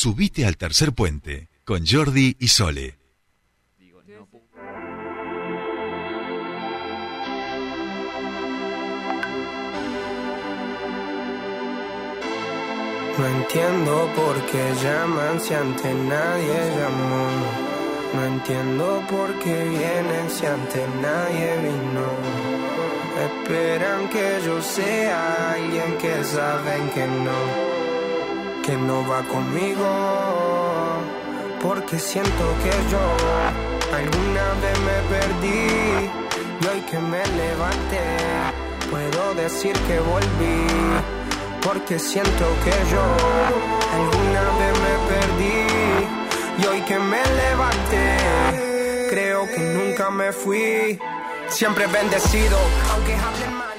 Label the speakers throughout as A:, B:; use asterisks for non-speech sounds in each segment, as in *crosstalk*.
A: Subite al tercer puente con Jordi y Sole.
B: No entiendo por qué llaman si antes nadie llamó. No entiendo por qué vienen si antes nadie vino. Esperan que yo sea alguien que saben que no, que no va conmigo. Porque siento que yo alguna vez me perdí y hoy que me levanté puedo decir que volví porque siento que yo alguna vez me perdí y hoy que me levanté creo que nunca me fui siempre bendecido aunque hablen mal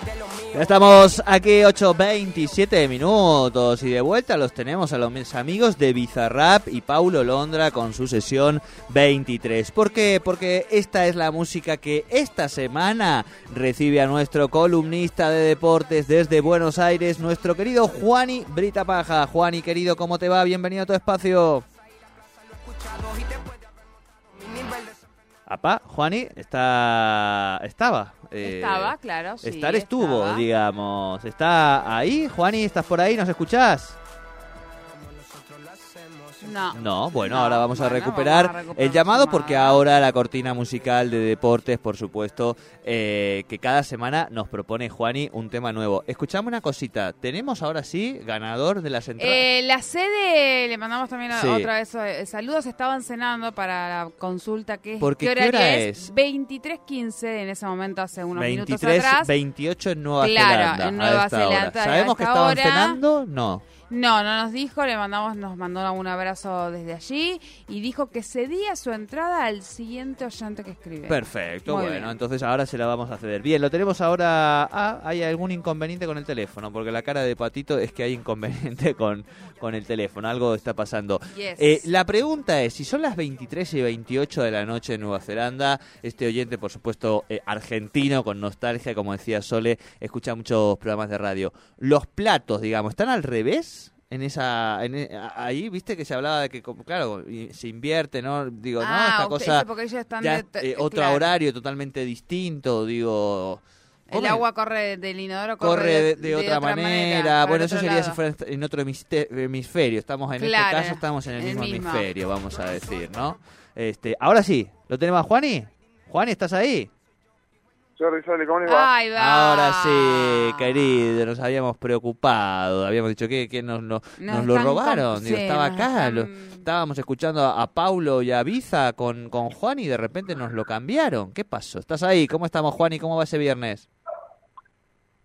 C: Ya estamos aquí 8.27 minutos y de vuelta los tenemos a los amigos de Bizarrap y Paulo Londra con su sesión 23. ¿Por qué? Porque esta es la música que esta semana recibe a nuestro columnista de deportes desde Buenos Aires, nuestro querido Juani Brita Paja. Juani, querido, ¿cómo te va? Bienvenido a tu espacio. Apa, Juani, está... estaba. eh,
D: Estaba, claro, sí,
C: Estar estuvo,
D: estaba.
C: digamos. ¿Está ahí? Juani, ¿estás por ahí? ¿Nos escuchás?
D: No.
C: No, bueno,
D: No,
C: ahora vamos a recuperar
D: vamos a recuperar
C: el llamado porque ahora la cortina musical de deportes, por supuesto, eh, que cada semana nos propone Juani un tema nuevo. Escuchame una cosita, tenemos ahora sí ganador de las entradas.
D: Eh, la sede, le mandamos también
C: Sí.
D: otra vez eh, saludos, estaban cenando para la consulta que
C: Porque,
D: ¿qué
C: ¿qué
D: horario
C: hora
D: es?
C: es?
D: 23.15 en ese momento, hace unos minutos
C: 23,
D: atrás.
C: 28 en Nueva
D: Claro,
C: Zelanda.
D: en Nueva
C: ¿Sabemos que
D: esta
C: estaban
D: hora.
C: cenando? No.
D: No, no nos dijo, le mandamos, nos mandó un abrazo desde allí y dijo que cedía su entrada al siguiente oyente que escribe.
C: Perfecto,
D: Muy
C: bueno,
D: bien.
C: entonces ahora se la vamos a ceder. Bien, lo tenemos ahora. Ah, hay algún inconveniente con el teléfono, porque la cara de Patito es que hay inconveniente *laughs* con, con el teléfono, algo está pasando.
D: Yes.
C: Eh, la pregunta es, si son las 23 y 28 de la noche en Nueva Zelanda, este oyente, por supuesto, eh, argentino, con nostalgia, como decía Sole, escucha muchos programas de radio. Los platos, digamos, ¿están al revés? En esa, en e- ahí, viste que se hablaba de que, claro, se invierte, ¿no? Digo, no,
D: ah,
C: esta
D: usted
C: cosa
D: porque ellos están
C: ya
D: de-
C: eh, otro
D: claro.
C: horario totalmente distinto, digo.
D: El agua corre del inodoro,
C: corre de, de otra, manera. Bueno, eso
D: otro
C: sería
D: lado.
C: si fuera en otro hemisferio. Estamos en
D: Claro,
C: este caso estamos en el,
D: el
C: mismo,
D: mismo.
C: hemisferio, vamos a decir, ¿no? Este, ahora sí, lo tenemos a Juani. Juani, ¿estás ahí?
E: Jordi Sole, ¿cómo les va?
D: Ahí va.
C: Ahora sí, querido, nos habíamos preocupado, habíamos dicho que, que nos, lo-
D: Nos
C: nos lo
D: están
C: robaron,
D: com-
C: digo,
D: sí,
C: estaba
D: nos
C: acá,
D: están-
C: lo- estábamos escuchando a, a Paulo y a Biza con, con Juan y de repente nos lo cambiaron. ¿Qué pasó? ¿Estás ahí? ¿Cómo estamos, Juan? ¿Y cómo va ese viernes?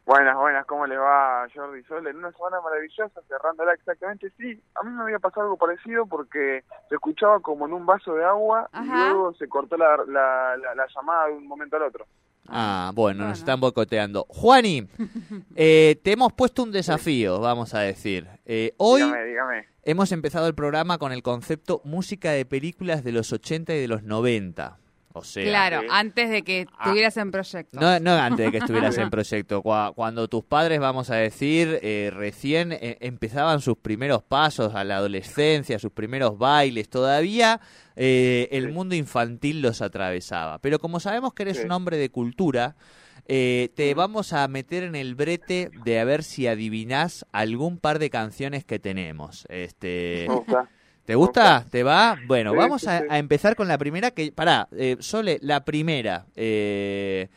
E: Buenas, buenas, ¿cómo les va Jordi Sole? En una semana maravillosa, cerrándola exactamente. Sí, a mí me había pasado algo parecido porque se escuchaba como en un vaso de agua y luego se cortó la, la, la, la llamada de un momento al otro.
C: Ah, bueno, nos están boicoteando. Juani, *laughs* eh, te hemos puesto un desafío, vamos a decir. Eh, hoy
E: Dígame, dígame.
C: hemos empezado el programa con el concepto música de películas de los 80 y de los 90. O sea,
D: Claro,
E: Sí.
D: antes de que
C: Ah.
D: estuvieras en proyecto.
C: No, no antes de que estuvieras en *laughs* proyecto, cua- cuando tus padres, vamos a decir, eh, recién eh, empezaban sus primeros pasos a la adolescencia, sus primeros bailes, todavía eh, el
E: Sí.
C: mundo infantil los atravesaba. Pero como sabemos que eres
E: Sí.
C: un hombre de cultura, eh, te vamos a meter en el brete de a ver si adivinás algún par de canciones que tenemos. Este. ¿Te gusta? ¿Te va? Bueno,
E: Sí,
C: vamos
E: sí,
C: a,
E: sí.
C: a empezar con la primera que... Pará, eh, Sole, la primera. eh,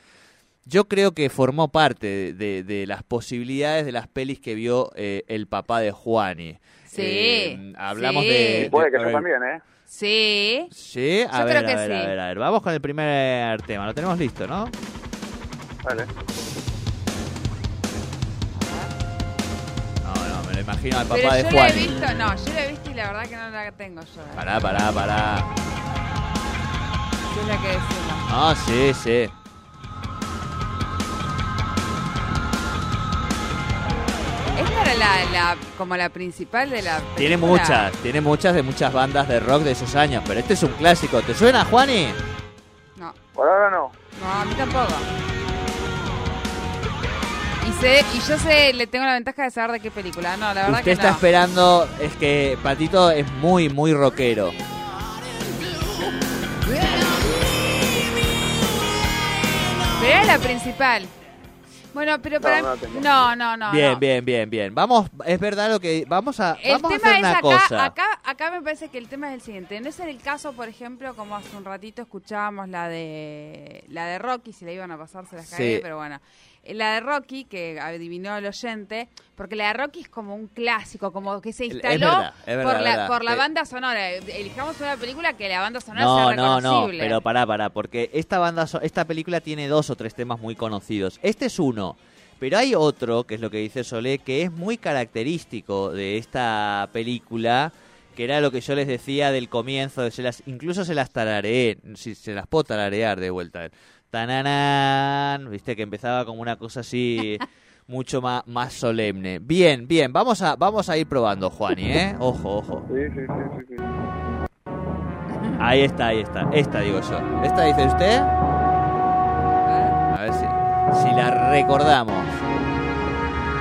C: yo creo que formó parte de, de- de las posibilidades de las pelis que vio eh, el papá de Juani.
D: Sí,
C: Eh, hablamos
D: sí.
C: de...
E: Puede que
C: de-
E: yo también, ¿eh?
D: Sí.
C: Sí, a
D: Yo
C: ver,
D: creo que
C: a ver, a ver, a ver. Vamos con el primer tema. Lo tenemos listo, ¿no?
E: Vale.
C: Imagino al papá
D: Pero
C: de
D: yo la he visto, no, yo la he visto y la verdad que no la tengo yo. eh.
C: Pará, pará, pará.
D: ¿Qué es la que decimos?
C: Ah, sí, sí.
D: Esta era la, la, como la principal de la
C: Tiene muchas, tiene muchas de muchas bandas de rock de esos años, pero este es un clásico. ¿Te suena, Juani?
D: No,
E: Por ahora no.
D: no, a mí tampoco. Y, sé, y yo sé, le tengo la ventaja de saber de qué película. No, la verdad
C: Usted
D: que
C: está
D: no.
C: esperando, es que Patito es muy, muy rockero.
D: Pero era la principal. Bueno, pero para
E: no
D: no, no, no.
C: bien,
D: no.
C: bien, bien, bien. Vamos, es verdad lo que vamos a
D: El
C: vamos a
D: tema
C: hacer
D: es
C: una
D: acá,
C: cosa.
D: acá, acá me parece que el tema es el siguiente. No es en el caso, por ejemplo, como hace un ratito escuchábamos la de la de Rocky, si la iban a pasar se las cagué,
C: Sí.
D: pero bueno. Eh, La de Rocky, que adivinó el oyente, porque la de Rocky es como un clásico, como que se
C: Es
D: instaló
C: verdad, es verdad,
D: por, la,
C: verdad.
D: por la
C: Eh,
D: banda sonora. Elijamos una película que la banda sonora
C: No,
D: sea
C: no, no,
D: reconocible.
C: pero pará, pará, porque esta banda, so- esta película tiene dos o tres temas muy conocidos. Este es uno, pero hay otro, que es lo que dice Solé, que es muy característico de esta película, que era lo que yo les decía del comienzo, se las, incluso se las tarareé, si se las puedo tararear de vuelta. Tananán, viste que empezaba como una cosa así mucho más, más solemne. Bien, bien, vamos a, vamos a ir probando, Juani, ¿eh? Ojo, ojo.
E: Sí, sí, sí, sí, sí.
C: Ahí está, ahí está. Esta digo yo. ¿Esta dice usted? A ver si, si la recordamos.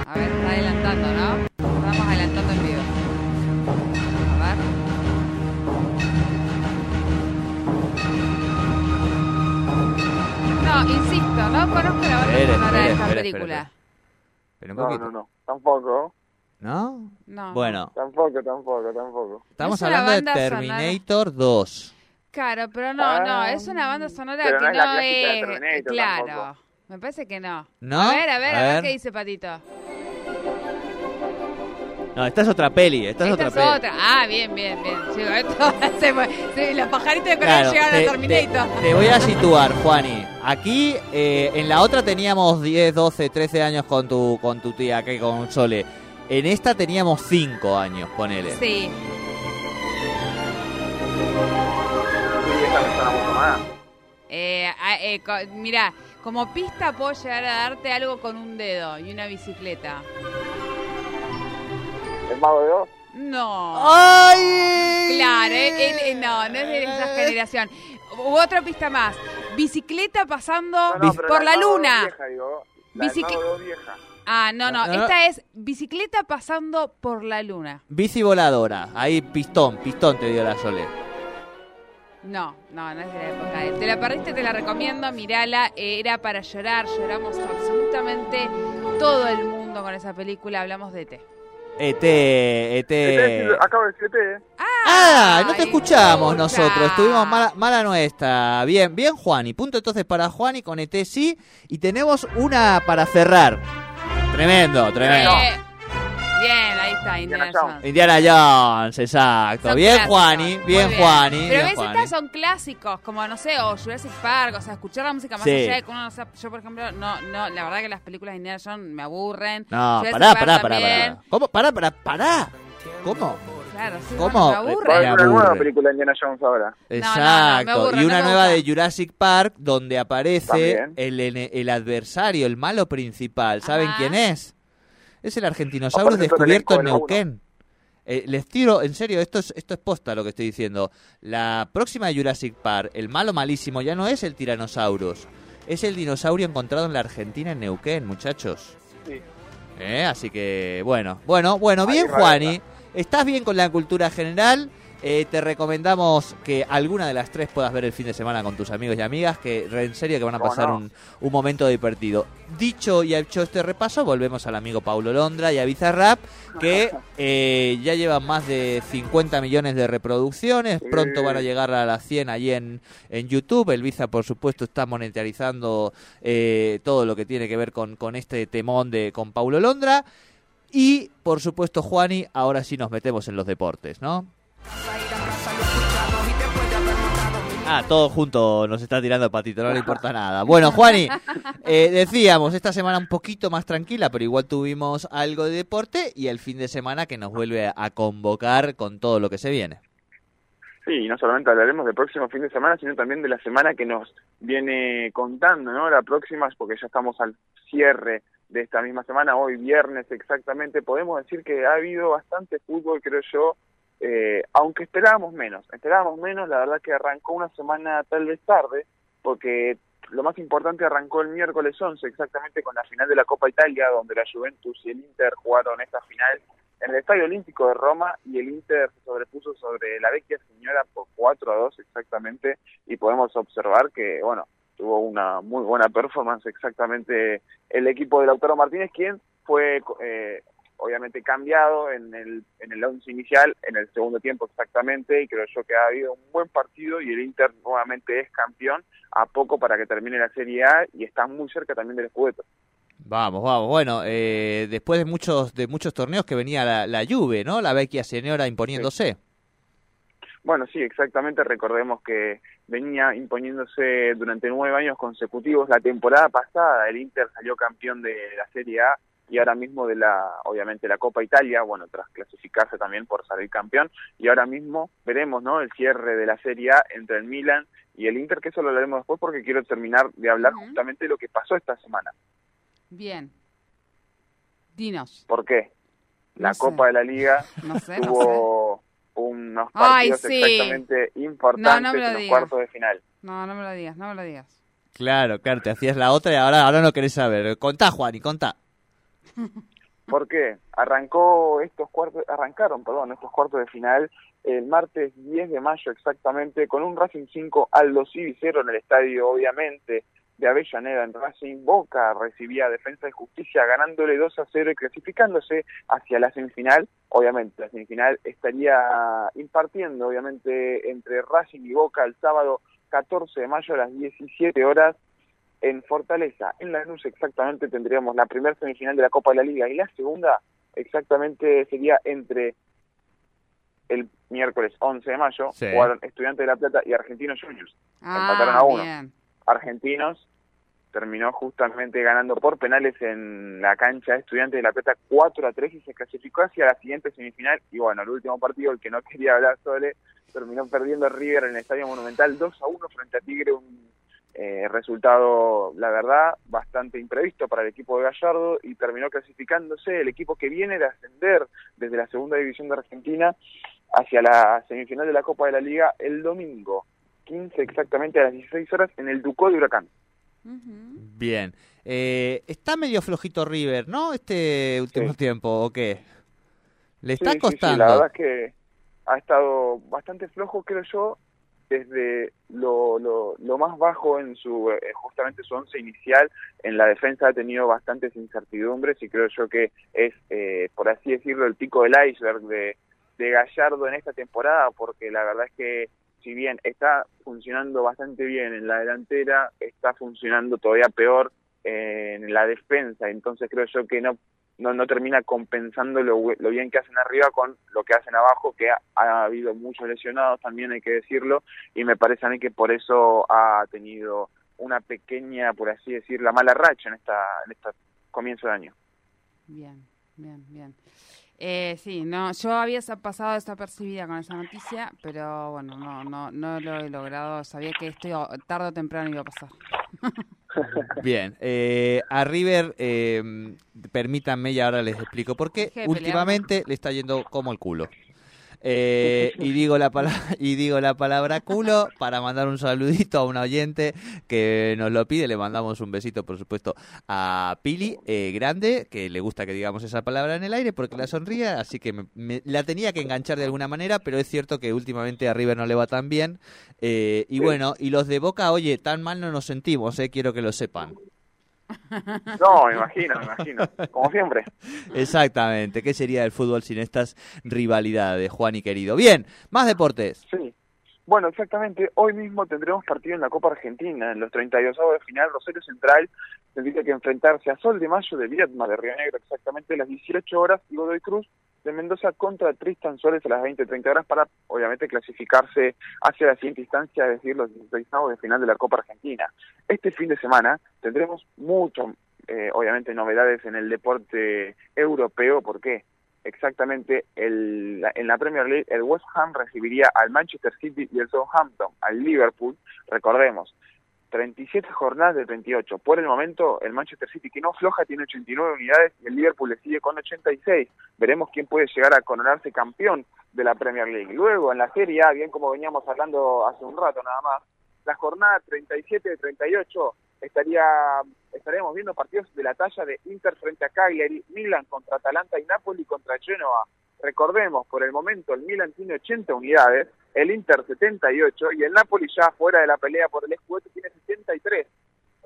D: A ver, está adelantando, ¿no? Estamos adelantando en vivo. No, insisto, no conozco la banda
C: Espere,
D: sonora
C: espere,
D: de esta
C: espere,
D: película.
C: Pero un
E: No,
C: poquito.
E: no, no. Tampoco.
C: ¿No?
D: No.
C: Bueno,
E: Tampoco, tampoco, tampoco.
C: estamos
D: Es una
C: hablando de
D: banda
C: Terminator 2.
D: Claro, pero no,
E: Ah,
D: no, es una banda sonora
E: pero
D: que
E: no
D: no,
E: es la clásica de
D: es.
E: Terminator
D: claro.
E: tampoco.
D: Me parece que no.
C: ¿No?
D: A ver, a ver,
C: A
D: a ver,
C: ver.
D: qué dice Patito.
C: No, esta es otra peli. Esta es
D: Esta
C: otra
D: es
C: peli.
D: otra. Ah, bien, bien, bien. Sí, esto *laughs* se sí, los pajaritos de
C: Claro,
D: llegaron
C: te,
D: a Terminator.
C: te- te voy a situar, *laughs* Juani. Aquí, eh, en la otra teníamos 10, 12, 13 años con tu, con tu tía, que con Sole. En esta teníamos 5 años, ponele.
D: Sí. Eh, eh, co- mira, como pista puedo llegar a darte algo con un dedo y una bicicleta.
E: ¿El Mago de Oz?
D: No.
C: ¡Ay!
D: Claro, eh, eh, eh, no, no es de esa *laughs* generación. U otra pista más. Bicicleta pasando
E: No, no, pero
D: por la luna.
E: Vieja, digo. La Mago.
D: Ah, no, no,
C: No, no.
D: esta es bicicleta pasando por la luna.
C: Bici voladora. Ahí, pistón, pistón te dio la Sole.
D: No, no, no es de la época. de- Te la perdiste, te la recomiendo, mirala. Era para llorar, lloramos absolutamente todo el mundo con esa película. Hablamos de E
C: ET, ET.
E: Es- acabo de decir ET, ¿eh?
C: Ah, no te escuchamos
D: escucha.
C: nosotros, estuvimos mala, mala nuestra. Bien, bien Juan, y punto entonces para Juan y con ET sí. Y tenemos una para cerrar. Tremendo, tremendo.
D: Eh, bien, está, Indiana
E: Indiana
D: Jones.
C: Indiana Jones, exacto.
D: Son
C: bien
D: clásicos,
C: Juani,
D: muy
C: bien Juani.
D: Pero
C: bien
D: ves,
C: Juani.
D: estas son clásicos, como no sé, o Jurassic Park, o sea, escuchar la música más
C: Sí.
D: allá de que uno no sabe- Yo, por ejemplo, no, no, la verdad que las películas de Indiana Jones me aburren.
C: No,
D: Jurassic
C: pará,
D: Park
C: pará, pará,
D: también.
C: pará. ¿Cómo? Pará, pará, pará. ¿Cómo?
D: Claro, sí,
C: ¿Cómo?
D: bueno, me
E: Va a haber una
C: aburre.
E: nueva película de Indiana Jones ahora.
D: no, no, me
C: Exacto.
D: aburre,
C: y una nueva de Jurassic Park donde aparece el, el adversario, el malo principal. ¿Saben
D: Ajá.
C: quién es? Es el argentinosaurus descubierto en Neuquén. Eh, les tiro, en serio, esto es, esto es posta lo que estoy diciendo. La próxima de Jurassic Park, el malo malísimo, ya no es el Tyrannosaurus. Es el dinosaurio encontrado en la Argentina, en Neuquén, muchachos.
E: Sí.
C: Eh, Así que, bueno, bueno, bueno, bien, Juani. Estás bien con la cultura general. Eh, te recomendamos que alguna de las tres puedas ver el fin de semana con tus amigos y amigas, que en serio que van a
E: ¿Cómo
C: pasar
E: no?
C: un, un momento divertido. Dicho y hecho este repaso, volvemos al amigo Paulo Londra y a Bizarrap, que eh, ya llevan más de 50 millones de reproducciones, pronto van a llegar a las 100 allí en, en YouTube. El Visa, por supuesto, está monetarizando eh, todo lo que tiene que ver con, con este temón de con Paulo Londra. Y, por supuesto, Juani, ahora sí nos metemos en los deportes, ¿no? Ah, todo junto nos está tirando patito, no le importa nada. Bueno, Juani, eh, decíamos, esta semana un poquito más tranquila, pero igual tuvimos algo de deporte y el fin de semana que nos vuelve a convocar con todo lo que se viene.
E: Sí, y no solamente hablaremos del próximo fin de semana, sino también de la semana que nos viene contando, ¿no? La próxima, porque ya estamos al cierre de esta misma semana, hoy viernes exactamente, podemos decir que ha habido bastante fútbol, creo yo, eh, aunque esperábamos menos, esperábamos menos, la verdad que arrancó una semana tal vez tarde, porque lo más importante arrancó el miércoles 11, exactamente con la final de la Copa Italia, donde la Juventus y el Inter jugaron esta final en el Estadio Olímpico de Roma y el Inter se sobrepuso sobre la vecchia señora por 4 a 2 exactamente y podemos observar que, bueno, tuvo una muy buena performance exactamente el equipo de Lautaro Martínez, quien fue eh, obviamente cambiado en el, en el once inicial, en el segundo tiempo exactamente, y creo yo que ha habido un buen partido y el Inter nuevamente es campeón a poco para que termine la Serie A y está muy cerca también del Scudetto.
C: Vamos, vamos. Bueno, eh, después de muchos de muchos torneos que venía la, la Juve, ¿no? La vecchia señora imponiéndose.
E: Bueno, sí, exactamente. Recordemos que venía imponiéndose durante nueve años consecutivos. La temporada pasada el Inter salió campeón de la Serie A y ahora mismo de la, obviamente, la Copa Italia, bueno, tras clasificarse también por salir campeón, y ahora mismo veremos, ¿no?, el cierre de la Serie A entre el Milan y el Inter, que eso lo hablaremos después porque quiero terminar de hablar justamente de lo que pasó esta semana.
D: Bien. Dinos.
E: ¿Por qué? La Copa de la Liga *laughs* tuvo unos partidos exactamente importantes en los cuartos de final.
D: No, no me lo digas, no me lo digas.
C: Claro, claro, te hacías la otra y ahora, ahora no querés saber. Contá, Juan, y contá.
E: ¿Por qué? Arrancó estos cuartos, arrancaron, perdón, estos cuartos de final el martes 10 de mayo exactamente con un Racing 5 Aldo Civi 0 en el estadio, obviamente, de Avellaneda en Racing. Boca recibía Defensa de Justicia ganándole 2 a 0 y clasificándose hacia la semifinal. Obviamente, la semifinal estaría impartiendo, obviamente, entre Racing y Boca el sábado 14 de mayo a las 17 horas en Fortaleza, en la Lanús exactamente tendríamos la primera semifinal de la Copa de la Liga y la segunda exactamente sería entre el miércoles 11 de mayo, jugaron Estudiantes de La Plata y Argentinos Juniors.
D: Ah,
E: Empataron a uno. Argentinos terminó justamente ganando por penales en la cancha de Estudiantes de La Plata 4 a 3 y se clasificó hacia la siguiente semifinal. Y bueno, el último partido, el que no quería hablar Sole, terminó perdiendo River en el Estadio Monumental 2 a 1 frente a Tigre, un eh, resultado, la verdad, bastante imprevisto para el equipo de Gallardo y terminó clasificándose el equipo que viene de ascender desde la segunda división de Argentina hacia la semifinal de la Copa de la Liga el domingo, 15 exactamente a las 16 horas en el Ducó de Huracán.
C: Bien. Eh, está medio flojito River, ¿no? Este último tiempo, ¿o qué? ¿Le está costando?
E: la verdad es que ha estado bastante flojo, creo yo, desde lo, lo, más bajo en su eh, justamente su once inicial en la defensa ha tenido bastantes incertidumbres y creo yo que es eh, por así decirlo el pico del iceberg de Gallardo en esta temporada porque la verdad es que si bien está funcionando bastante bien en la delantera está funcionando todavía peor en la defensa. Entonces creo yo que no no, no termina compensando lo, bien que hacen arriba con lo que hacen abajo, que ha, habido muchos lesionados también, hay que decirlo, y me parece a mí que por eso ha tenido una pequeña, por así decir, la mala racha en esta en este comienzo de año.
D: Bien, bien, bien. Eh, sí, no, yo había pasado desapercibida con esa noticia, pero bueno, no, no, no lo he logrado. Sabía que esto tarde o temprano iba a pasar. *laughs*
C: Bien, eh, a River, eh, permítanme y ahora les explico por qué. Últimamente le está yendo como el culo. Eh, y digo la palabra *laughs* y digo la palabra culo para mandar un saludito a un oyente que nos lo pide. Le mandamos un besito por supuesto a Pili eh, grande que le gusta que digamos esa palabra en el aire porque la sonríe así que me, la tenía que enganchar de alguna manera pero es cierto que últimamente a River no le va tan bien. Eh, y bueno y los de Boca oye tan mal no nos sentimos eh quiero que lo sepan *laughs*
E: no, me imagino, me imagino, como siempre.
C: Exactamente, ¿qué sería el fútbol sin estas rivalidades, Juan y querido? Bien, más deportes.
E: Sí, bueno, exactamente, hoy mismo tendremos partido en la Copa Argentina, en los 32 de final, Rosario Central tendría que enfrentarse a Sol de Mayo de Vietma, de Río Negro, exactamente a las 18 horas, y Godoy Cruz de Mendoza contra Tristan Suárez a las 20-30 horas para, obviamente, clasificarse hacia la siguiente instancia, es decir, los 16 de final de la Copa Argentina. Este fin de semana tendremos mucho, eh, obviamente, novedades en el deporte europeo. ¿Por qué? Exactamente, el, en la Premier League el West Ham recibiría al Manchester City y el Southampton al Liverpool. Recordemos, 37 jornadas de 38. Por el momento, el Manchester City, que no floja, tiene 89 unidades y el Liverpool le sigue con 86. Veremos quién puede llegar a coronarse campeón de la Premier League. Luego, en la Serie A, bien como veníamos hablando hace un rato nada más, la jornada 37 de 38 estaría estaríamos viendo partidos de la talla de Inter frente a Cagliari, Milan contra Atalanta y Napoli contra Genoa. Recordemos, por el momento el Milan tiene 80 unidades, el Inter 78 y el Napoli ya fuera de la pelea por el Scudetto tiene 73.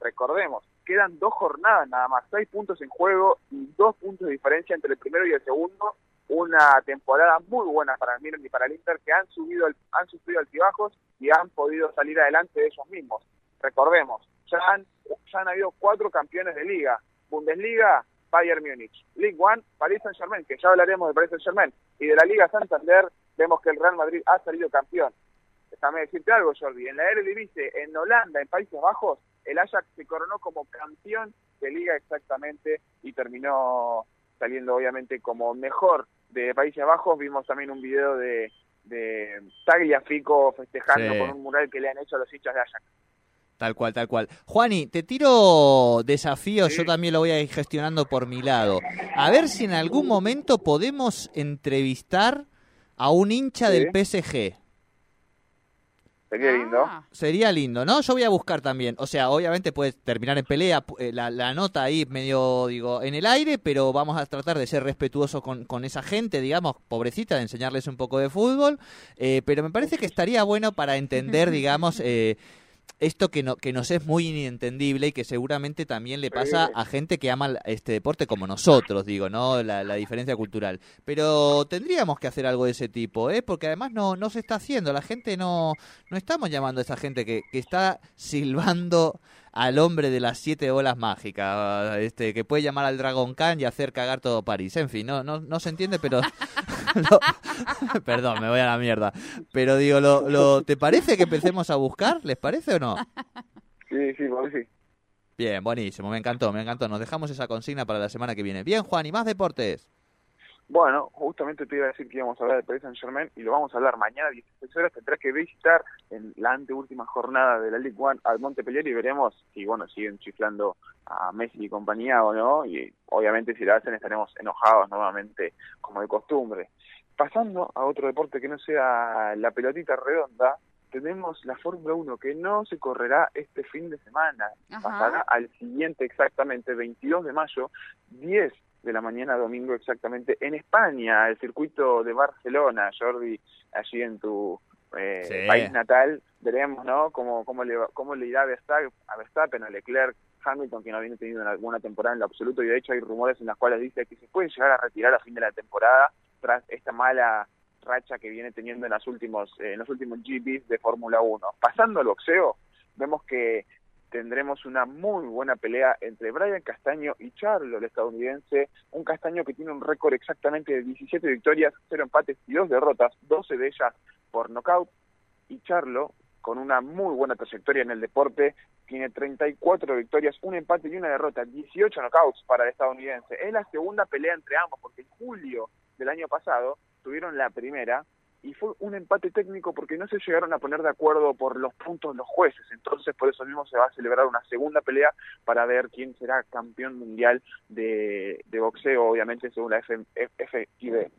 E: Recordemos, quedan dos jornadas nada más, seis puntos en juego y dos puntos de diferencia entre el primero y el segundo. Una temporada muy buena para el Milan y para el Inter que han subido, han sufrido altibajos y han podido salir adelante de ellos mismos. Recordemos, ya han, ya han habido cuatro campeones de liga. Bundesliga, Bayern Múnich. League One, Paris Saint Germain, que ya hablaremos de Paris Saint Germain. Y de la Liga Santander, vemos que el Real Madrid ha salido campeón. Déjame decirte algo, Jordi. En la Eredivisie, en Holanda, en Países Bajos, el Ajax se coronó como campeón de liga exactamente y terminó saliendo obviamente como mejor de Países Bajos. Vimos también un video de, de Tagliafico festejando con un mural que le han hecho a los hinchas de Ajax.
C: Tal cual, tal cual. Juani, te tiro desafíos, yo también lo voy a ir gestionando por mi lado. A ver si en algún momento podemos entrevistar a un hincha del PSG.
E: Sería lindo.
C: Ah. Sería lindo, ¿no? Yo voy a buscar también. O sea, obviamente puede terminar en pelea, eh, la, nota ahí medio, digo, en el aire, pero vamos a tratar de ser respetuosos con, con esa gente, digamos, pobrecita, de enseñarles un poco de fútbol. Eh, pero me parece que estaría bueno para entender, *laughs* digamos, eh, esto que, no, que nos es muy inentendible y que seguramente también le pasa a gente que ama este deporte como nosotros, digo, ¿no? La, diferencia cultural. Pero tendríamos que hacer algo de ese tipo, ¿eh? Porque además no, no se está haciendo. La gente no, no estamos llamando a esa gente que, que está silbando al hombre de las siete olas mágicas, este, que puede llamar al Dragon Khan y hacer cagar todo París. En fin, no, no, no se entiende, pero... *laughs* *laughs* perdón, me voy a la mierda. Pero digo, lo, lo, ¿te parece que empecemos a buscar? ¿Les parece o no?
E: Sí, sí, sí.
C: Bien, buenísimo, me encantó, me encantó. Nos dejamos esa consigna para la semana que viene. Bien, Juan, ¿y más deportes?
E: Bueno, justamente te iba a decir que íbamos a hablar de Paris Saint Germain y lo vamos a hablar mañana a 16 horas. Tendrás que visitar en la anteúltima jornada de la League One al Montpellier y veremos si, bueno, siguen chiflando a Messi y compañía o no. Y obviamente si lo hacen estaremos enojados nuevamente como de costumbre. Pasando a otro deporte que no sea la pelotita redonda, tenemos la Fórmula 1 que no se correrá este fin de semana. Pasará al siguiente exactamente, 22 de mayo, 10 de la mañana domingo exactamente en España, el circuito de Barcelona, Jordi, allí en tu eh, país natal, veremos, ¿no? Cómo, cómo, le, cómo le irá a Verstappen, a Leclerc, Hamilton, que no viene tenido una buena temporada en lo absoluto, y de hecho hay rumores en los cuales dice que se puede llegar a retirar a fin de la temporada tras esta mala racha que viene teniendo en, los últimos, eh, en los últimos GPs de Fórmula 1. Pasando al boxeo, vemos que tendremos una muy buena pelea entre Brian Castaño y Charlo, el estadounidense, un Castaño que tiene un récord exactamente de 17 victorias, 0 empates y 2 derrotas, 12 de ellas por nocaut, y Charlo, con una muy buena trayectoria en el deporte, tiene 34 victorias, un empate y una derrota, 18 knockouts para el estadounidense. Es la segunda pelea entre ambos, porque en julio del año pasado tuvieron la primera, y fue un empate técnico porque no se llegaron a poner de acuerdo por los puntos los jueces. Entonces, por eso mismo se va a celebrar una segunda pelea para ver quién será campeón mundial de, boxeo, obviamente, según la FIB.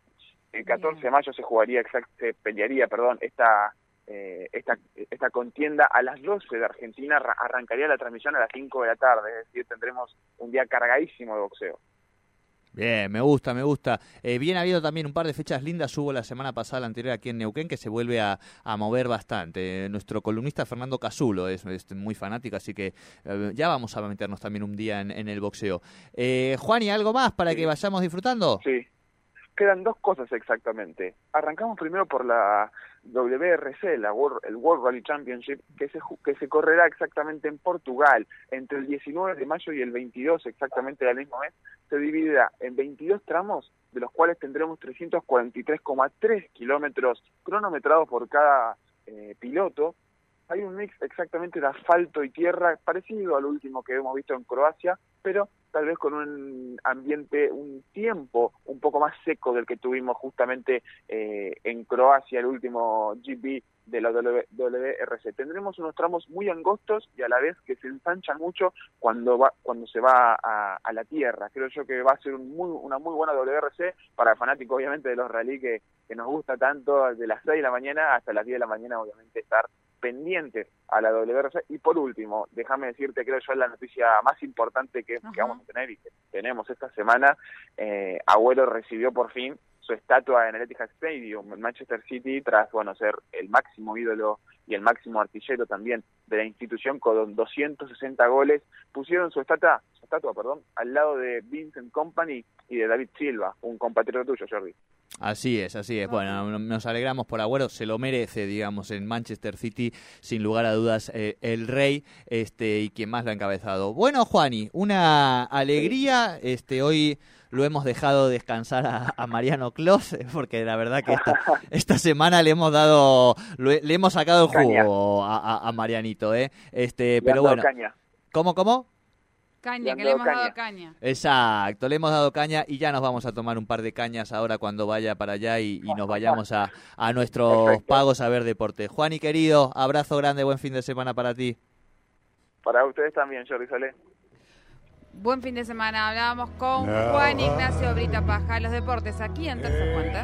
E: El 14 de mayo se jugaría, se pelearía, perdón, esta, eh, esta, esta contienda a las 12 de Argentina. Arrancaría la transmisión a las 5 de la tarde, es decir, tendremos un día cargadísimo de boxeo.
C: Bien, me gusta, me gusta. Eh, bien, ha habido también un par de fechas lindas. Hubo la semana pasada, la anterior, aquí en Neuquén, que se vuelve a, mover bastante. nuestro columnista Fernando Casulo es, muy fanático, así que eh, ya vamos a meternos también un día en, el boxeo. Eh, Juan, ¿y algo más para que vayamos disfrutando?
E: Sí, quedan dos cosas exactamente. Arrancamos primero por la WRC, la el World Rally Championship, que se, que se correrá exactamente en Portugal entre el 19 de mayo y el 22 exactamente del mismo mes, se dividirá en 22 tramos, de los cuales tendremos 343,3 kilómetros cronometrados por cada eh, piloto. Hay un mix exactamente de asfalto y tierra parecido al último que hemos visto en Croacia, pero tal vez con un ambiente, un tiempo un poco más seco del que tuvimos justamente eh, en Croacia, el último GP de la WRC. Tendremos unos tramos muy angostos y a la vez que se ensanchan mucho cuando va, cuando se va a, la tierra. Creo yo que va a ser un muy, una muy buena WRC para fanáticos obviamente de los rally que, que nos gusta tanto, de las 6 de la mañana hasta las 10 de la mañana obviamente estar pendientes a la WRC. Y por último, déjame decirte, creo yo, la noticia más importante que, vamos a tener y que tenemos esta semana, eh, Abuelo recibió por fin su estatua en el Etihad Stadium en Manchester City tras bueno ser el máximo ídolo y el máximo artillero también de la institución con 260 goles. Pusieron su estatua su estatua perdón al lado de Vincent Company y de David Silva un compatriota tuyo Jordi
C: Así es, así es. Bueno, nos alegramos por Agüero, se lo merece, digamos, en Manchester City, sin lugar a dudas, eh, el rey este y quien más lo ha encabezado. Bueno, Juani, una alegría. Este hoy lo hemos dejado descansar a, Mariano Clos, eh, porque la verdad que esta, *laughs* esta semana le hemos dado, le, hemos sacado el jugo a, Marianito, ¿eh? Este, pero bueno. ¿Cómo, cómo?
D: Caña, que le hemos dado caña.
C: Exacto, le hemos dado caña y ya nos vamos a tomar un par de cañas ahora cuando vaya para allá y, nos vayamos a, a nuestros pagos a ver deporte. Juan y querido, abrazo grande, buen fin de semana para ti.
E: Para ustedes también, Jordi Solé.
D: Buen fin de semana. Hablábamos con Juan Ignacio Brita Paja, los deportes aquí en Tercer Puente.